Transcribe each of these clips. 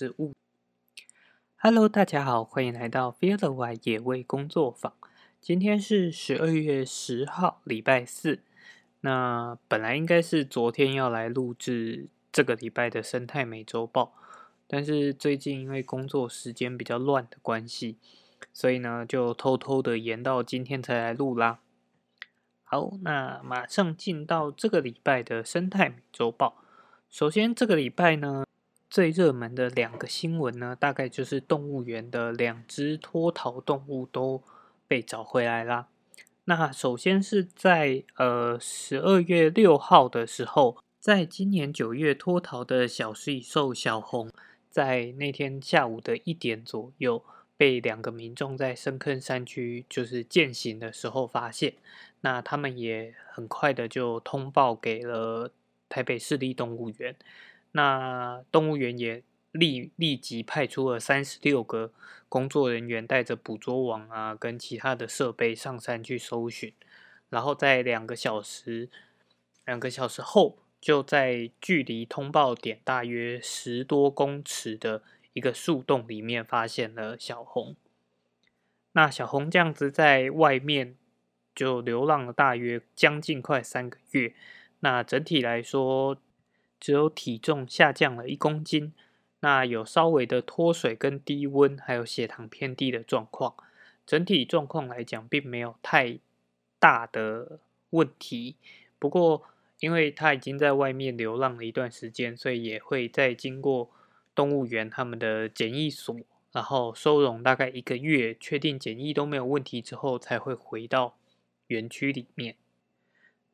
是物。Hello，大家好，欢迎来到 Feel the w i 野味工作坊。今天是十二月十号，礼拜四。那本来应该是昨天要来录制这个礼拜的生态美洲报，但是最近因为工作时间比较乱的关系，所以呢就偷偷的延到今天才来录啦。好，那马上进到这个礼拜的生态美洲报。首先，这个礼拜呢。最热门的两个新闻呢，大概就是动物园的两只脱逃动物都被找回来啦。那首先是在呃十二月六号的时候，在今年九月脱逃的小食蚁兽小红，在那天下午的一点左右，被两个民众在深坑山区就是践行的时候发现。那他们也很快的就通报给了台北市立动物园。那动物园也立立即派出了三十六个工作人员，带着捕捉网啊，跟其他的设备上山去搜寻。然后在两个小时，两个小时后，就在距离通报点大约十多公尺的一个树洞里面，发现了小红。那小红这样子在外面就流浪了大约将近快三个月。那整体来说，只有体重下降了一公斤，那有稍微的脱水跟低温，还有血糖偏低的状况。整体状况来讲，并没有太大的问题。不过，因为它已经在外面流浪了一段时间，所以也会在经过动物园他们的检疫所，然后收容大概一个月，确定检疫都没有问题之后，才会回到园区里面。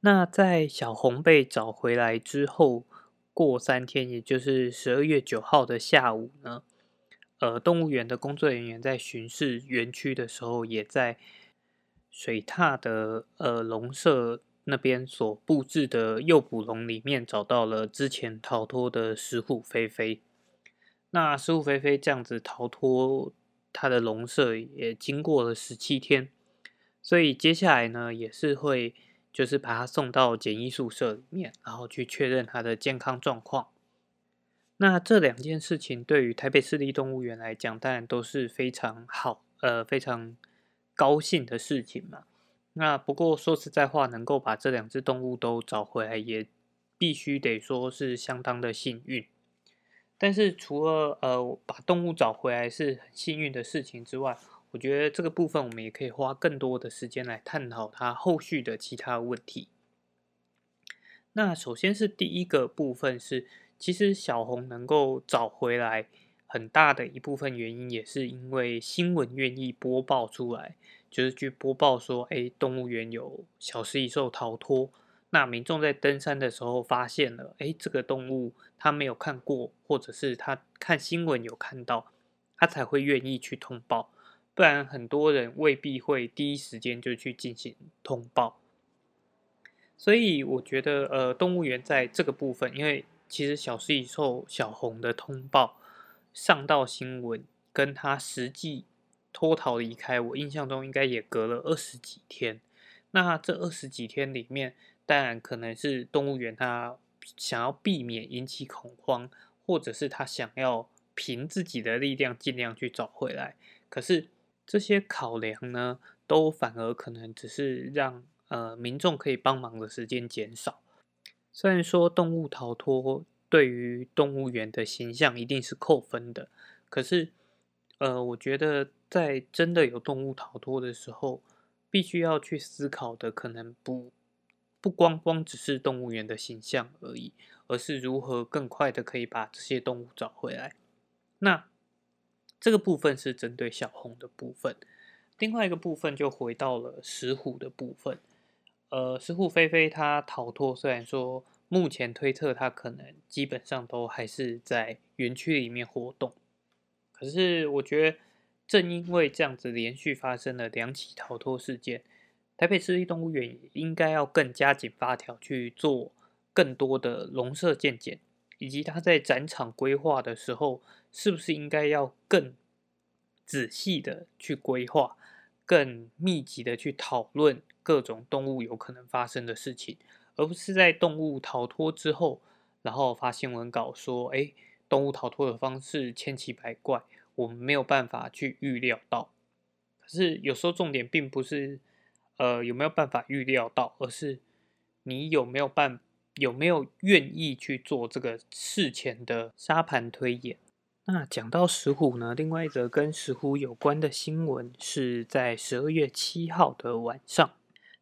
那在小红被找回来之后，过三天，也就是十二月九号的下午呢，呃，动物园的工作人员在巡视园区的时候，也在水獭的呃笼舍那边所布置的诱捕笼里面找到了之前逃脱的石虎飞飞。那石虎飞飞这样子逃脱它的笼舍也经过了十七天，所以接下来呢，也是会。就是把他送到检疫宿舍里面，然后去确认他的健康状况。那这两件事情对于台北市立动物园来讲，当然都是非常好，呃，非常高兴的事情嘛。那不过说实在话，能够把这两只动物都找回来，也必须得说是相当的幸运。但是除了呃把动物找回来是很幸运的事情之外，我觉得这个部分我们也可以花更多的时间来探讨它后续的其他问题。那首先是第一个部分是，其实小红能够找回来，很大的一部分原因也是因为新闻愿意播报出来，就是去播报说，哎，动物园有小食蚁兽逃脱。那民众在登山的时候发现了，哎，这个动物他没有看过，或者是他看新闻有看到，他才会愿意去通报。不然，很多人未必会第一时间就去进行通报。所以，我觉得，呃，动物园在这个部分，因为其实小食蚁兽小红的通报上到新闻，跟他实际脱逃离开，我印象中应该也隔了二十几天。那这二十几天里面，当然可能是动物园他想要避免引起恐慌，或者是他想要凭自己的力量尽量去找回来。可是。这些考量呢，都反而可能只是让呃民众可以帮忙的时间减少。虽然说动物逃脱对于动物园的形象一定是扣分的，可是呃，我觉得在真的有动物逃脱的时候，必须要去思考的可能不不光光只是动物园的形象而已，而是如何更快的可以把这些动物找回来。那。这个部分是针对小红的部分，另外一个部分就回到了石虎的部分。呃，石虎飞飞它逃脱，虽然说目前推测它可能基本上都还是在园区里面活动，可是我觉得正因为这样子连续发生了两起逃脱事件，台北市立动物园应该要更加紧发条去做更多的笼舍建检。以及他在展场规划的时候，是不是应该要更仔细的去规划，更密集的去讨论各种动物有可能发生的事情，而不是在动物逃脱之后，然后发新闻稿说，哎，动物逃脱的方式千奇百怪，我们没有办法去预料到。可是有时候重点并不是呃有没有办法预料到，而是你有没有办有没有愿意去做这个事前的沙盘推演。那讲到石虎呢，另外一则跟石虎有关的新闻是在十二月七号的晚上，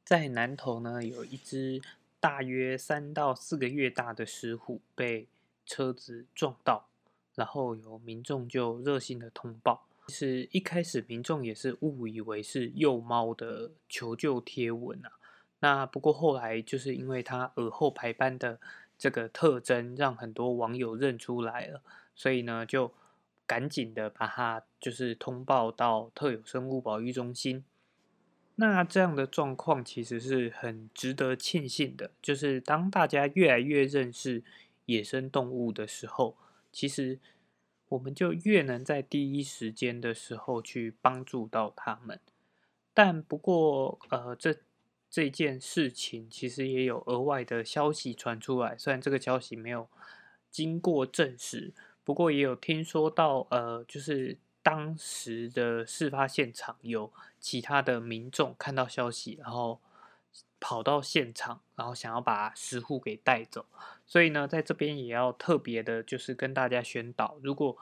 在南投呢有一只大约三到四个月大的石虎被车子撞到，然后有民众就热心的通报。其实一开始民众也是误以为是幼猫的求救贴文啊，那不过后来就是因为它耳后排斑的这个特征，让很多网友认出来了。所以呢，就赶紧的把它就是通报到特有生物保育中心。那这样的状况其实是很值得庆幸的，就是当大家越来越认识野生动物的时候，其实我们就越能在第一时间的时候去帮助到他们。但不过，呃，这这件事情其实也有额外的消息传出来，虽然这个消息没有经过证实。不过也有听说到，呃，就是当时的事发现场有其他的民众看到消息，然后跑到现场，然后想要把石虎给带走。所以呢，在这边也要特别的，就是跟大家宣导，如果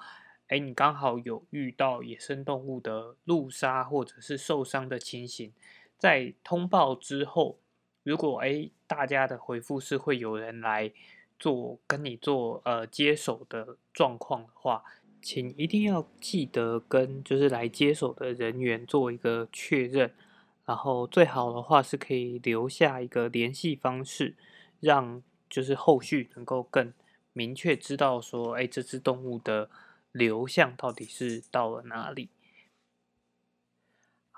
哎你刚好有遇到野生动物的路杀或者是受伤的情形，在通报之后，如果哎大家的回复是会有人来。做跟你做呃接手的状况的话，请一定要记得跟就是来接手的人员做一个确认，然后最好的话是可以留下一个联系方式，让就是后续能够更明确知道说，哎，这只动物的流向到底是到了哪里。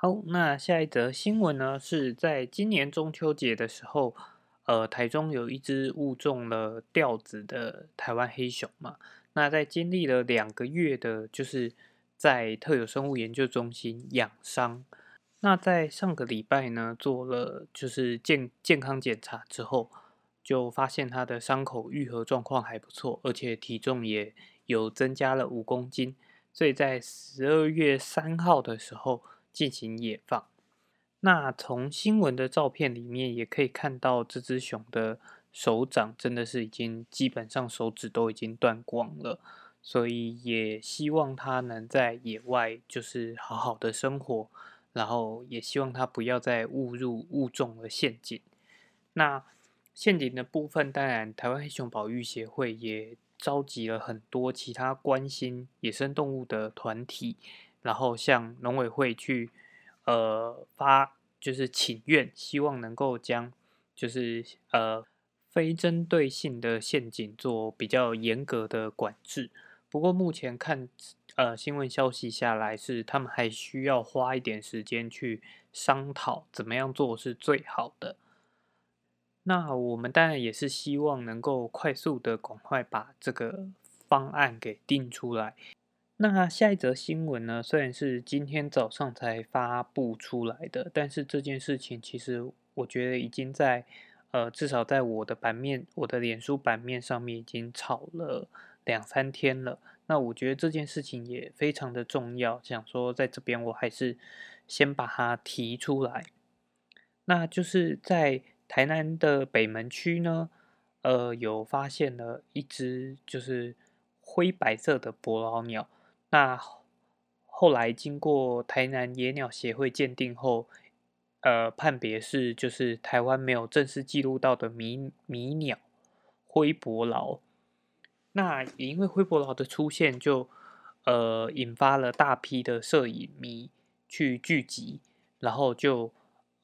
好，那下一则新闻呢，是在今年中秋节的时候。呃，台中有一只误中了吊子的台湾黑熊嘛？那在经历了两个月的，就是在特有生物研究中心养伤。那在上个礼拜呢，做了就是健健康检查之后，就发现它的伤口愈合状况还不错，而且体重也有增加了五公斤，所以在十二月三号的时候进行野放。那从新闻的照片里面也可以看到，这只熊的手掌真的是已经基本上手指都已经断光了，所以也希望它能在野外就是好好的生活，然后也希望它不要再误入误中了陷阱。那陷阱的部分，当然台湾黑熊保育协会也召集了很多其他关心野生动物的团体，然后向农委会去。呃，发就是请愿，希望能够将就是呃非针对性的陷阱做比较严格的管制。不过目前看呃新闻消息下来，是他们还需要花一点时间去商讨怎么样做是最好的。那我们当然也是希望能够快速的赶快把这个方案给定出来。那下一则新闻呢？虽然是今天早上才发布出来的，但是这件事情其实我觉得已经在呃，至少在我的版面、我的脸书版面上面已经炒了两三天了。那我觉得这件事情也非常的重要，想说在这边我还是先把它提出来。那就是在台南的北门区呢，呃，有发现了一只就是灰白色的伯劳鸟。那后来经过台南野鸟协会鉴定后，呃，判别是就是台湾没有正式记录到的迷迷鸟灰伯劳。那也因为灰伯劳的出现，就呃引发了大批的摄影迷去聚集，然后就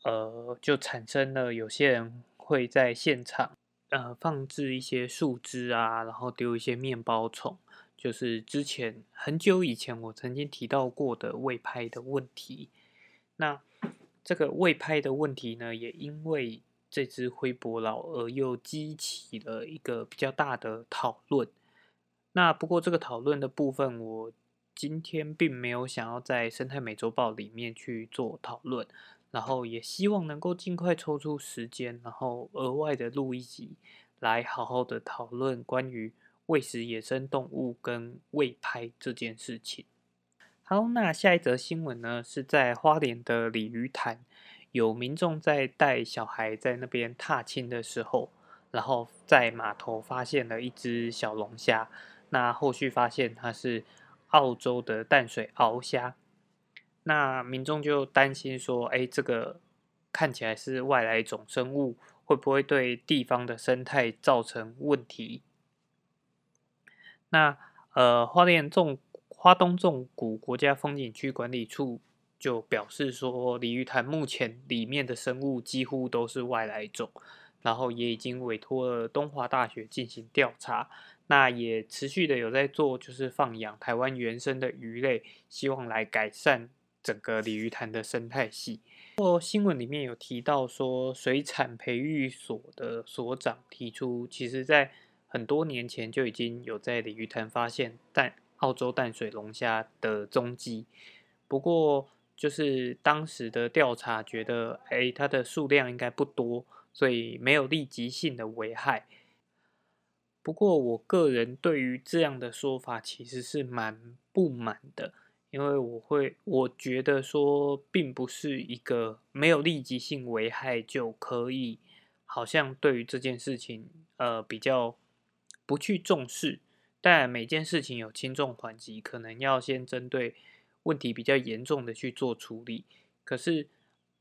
呃就产生了有些人会在现场呃放置一些树枝啊，然后丢一些面包虫。就是之前很久以前我曾经提到过的未拍的问题，那这个未拍的问题呢，也因为这只灰伯劳而又激起了一个比较大的讨论。那不过这个讨论的部分，我今天并没有想要在生态美洲豹里面去做讨论，然后也希望能够尽快抽出时间，然后额外的录一集来好好的讨论关于。喂食野生动物跟喂拍这件事情。好，那下一则新闻呢，是在花莲的鲤鱼潭，有民众在带小孩在那边踏青的时候，然后在码头发现了一只小龙虾，那后续发现它是澳洲的淡水鳌虾，那民众就担心说，哎，这个看起来是外来种生物，会不会对地方的生态造成问题？那呃，花莲种。花东纵谷国家风景区管理处就表示说，鲤鱼潭目前里面的生物几乎都是外来种，然后也已经委托了东华大学进行调查，那也持续的有在做，就是放养台湾原生的鱼类，希望来改善整个鲤鱼潭的生态系。或新闻里面有提到说，水产培育所的所长提出，其实在很多年前就已经有在鲤鱼潭发现，淡澳洲淡水龙虾的踪迹，不过就是当时的调查觉得，哎，它的数量应该不多，所以没有立即性的危害。不过我个人对于这样的说法其实是蛮不满的，因为我会我觉得说，并不是一个没有立即性危害就可以，好像对于这件事情，呃，比较不去重视。但每件事情有轻重缓急，可能要先针对问题比较严重的去做处理。可是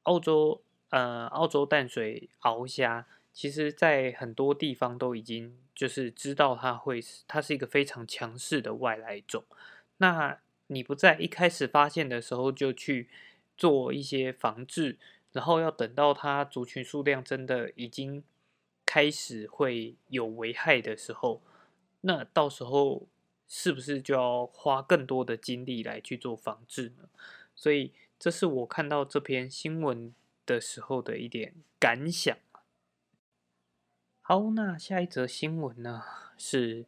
澳洲呃，澳洲淡水鳌虾，其实在很多地方都已经就是知道它会它是一个非常强势的外来种。那你不在一开始发现的时候就去做一些防治，然后要等到它族群数量真的已经开始会有危害的时候。那到时候是不是就要花更多的精力来去做防治呢？所以这是我看到这篇新闻的时候的一点感想。好，那下一则新闻呢是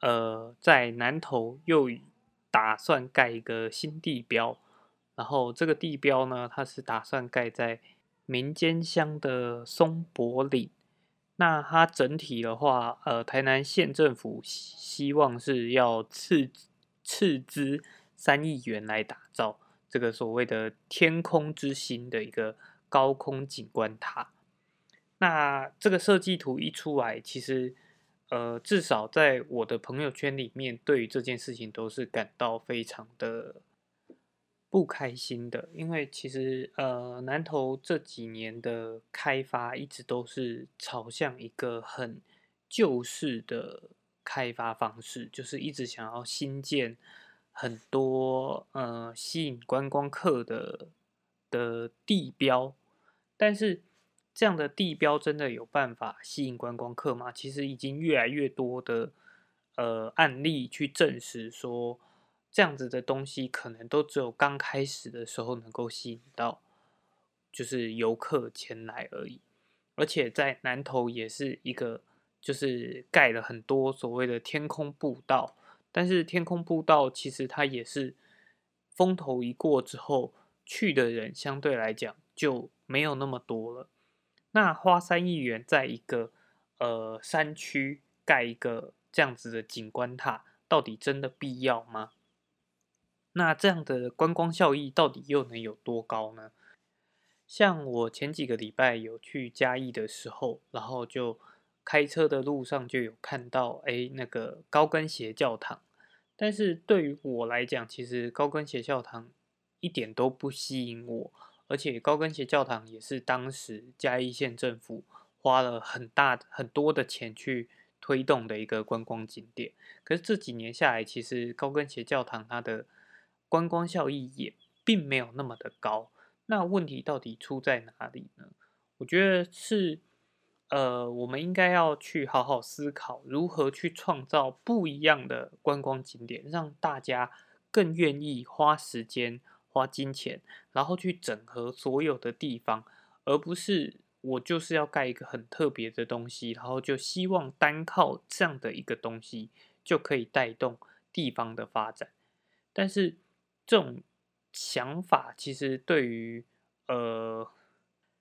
呃，在南投又打算盖一个新地标，然后这个地标呢，它是打算盖在民间乡的松柏岭。那它整体的话，呃，台南县政府希望是要斥斥资三亿元来打造这个所谓的“天空之星”的一个高空景观塔。那这个设计图一出来，其实，呃，至少在我的朋友圈里面，对于这件事情都是感到非常的。不开心的，因为其实呃，南投这几年的开发一直都是朝向一个很旧式的开发方式，就是一直想要新建很多呃吸引观光客的的地标，但是这样的地标真的有办法吸引观光客吗？其实已经越来越多的呃案例去证实说。这样子的东西，可能都只有刚开始的时候能够吸引到，就是游客前来而已。而且在南投也是一个，就是盖了很多所谓的天空步道，但是天空步道其实它也是风头一过之后，去的人相对来讲就没有那么多了。那花三亿元在一个呃山区盖一个这样子的景观塔，到底真的必要吗？那这样的观光效益到底又能有多高呢？像我前几个礼拜有去嘉义的时候，然后就开车的路上就有看到，哎，那个高跟鞋教堂。但是对于我来讲，其实高跟鞋教堂一点都不吸引我，而且高跟鞋教堂也是当时嘉义县政府花了很大很多的钱去推动的一个观光景点。可是这几年下来，其实高跟鞋教堂它的观光效益也并没有那么的高，那问题到底出在哪里呢？我觉得是，呃，我们应该要去好好思考如何去创造不一样的观光景点，让大家更愿意花时间、花金钱，然后去整合所有的地方，而不是我就是要盖一个很特别的东西，然后就希望单靠这样的一个东西就可以带动地方的发展，但是。这种想法其实对于呃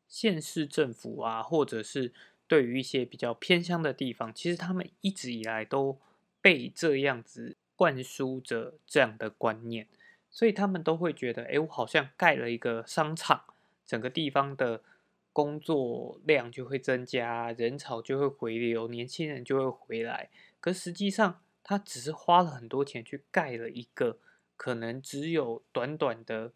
县市政府啊，或者是对于一些比较偏乡的地方，其实他们一直以来都被这样子灌输着这样的观念，所以他们都会觉得，哎，我好像盖了一个商场，整个地方的工作量就会增加，人潮就会回流，年轻人就会回来。可实际上，他只是花了很多钱去盖了一个，可能只有短短的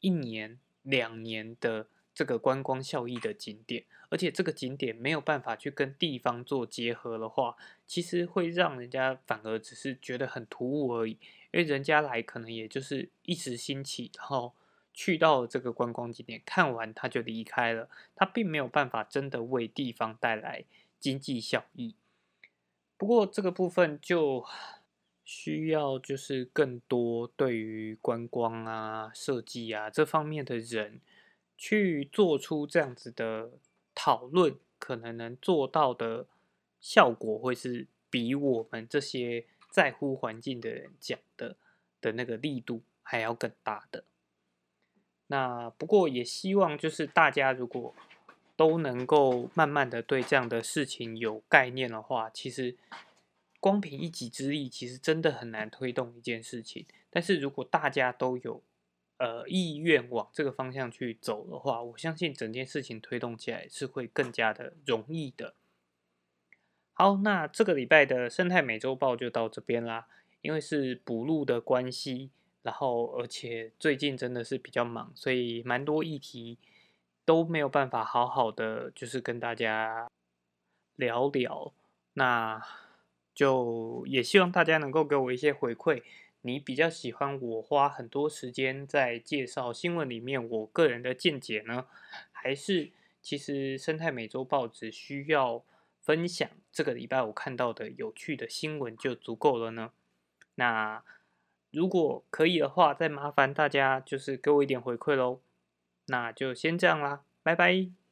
一年、两年的。这个观光效益的景点，而且这个景点没有办法去跟地方做结合的话，其实会让人家反而只是觉得很突兀而已。因为人家来可能也就是一时兴起，然后去到这个观光景点看完他就离开了，他并没有办法真的为地方带来经济效益。不过这个部分就需要就是更多对于观光啊、设计啊这方面的人。去做出这样子的讨论，可能能做到的效果，会是比我们这些在乎环境的人讲的的那个力度还要更大的。那不过也希望就是大家如果都能够慢慢的对这样的事情有概念的话，其实光凭一己之力，其实真的很难推动一件事情。但是如果大家都有，呃，意愿往这个方向去走的话，我相信整件事情推动起来是会更加的容易的。好，那这个礼拜的生态美洲豹就到这边啦。因为是补录的关系，然后而且最近真的是比较忙，所以蛮多议题都没有办法好好的就是跟大家聊聊。那就也希望大家能够给我一些回馈。你比较喜欢我花很多时间在介绍新闻里面我个人的见解呢，还是其实生态美洲报只需要分享这个礼拜我看到的有趣的新闻就足够了呢？那如果可以的话，再麻烦大家就是给我一点回馈喽。那就先这样啦，拜拜。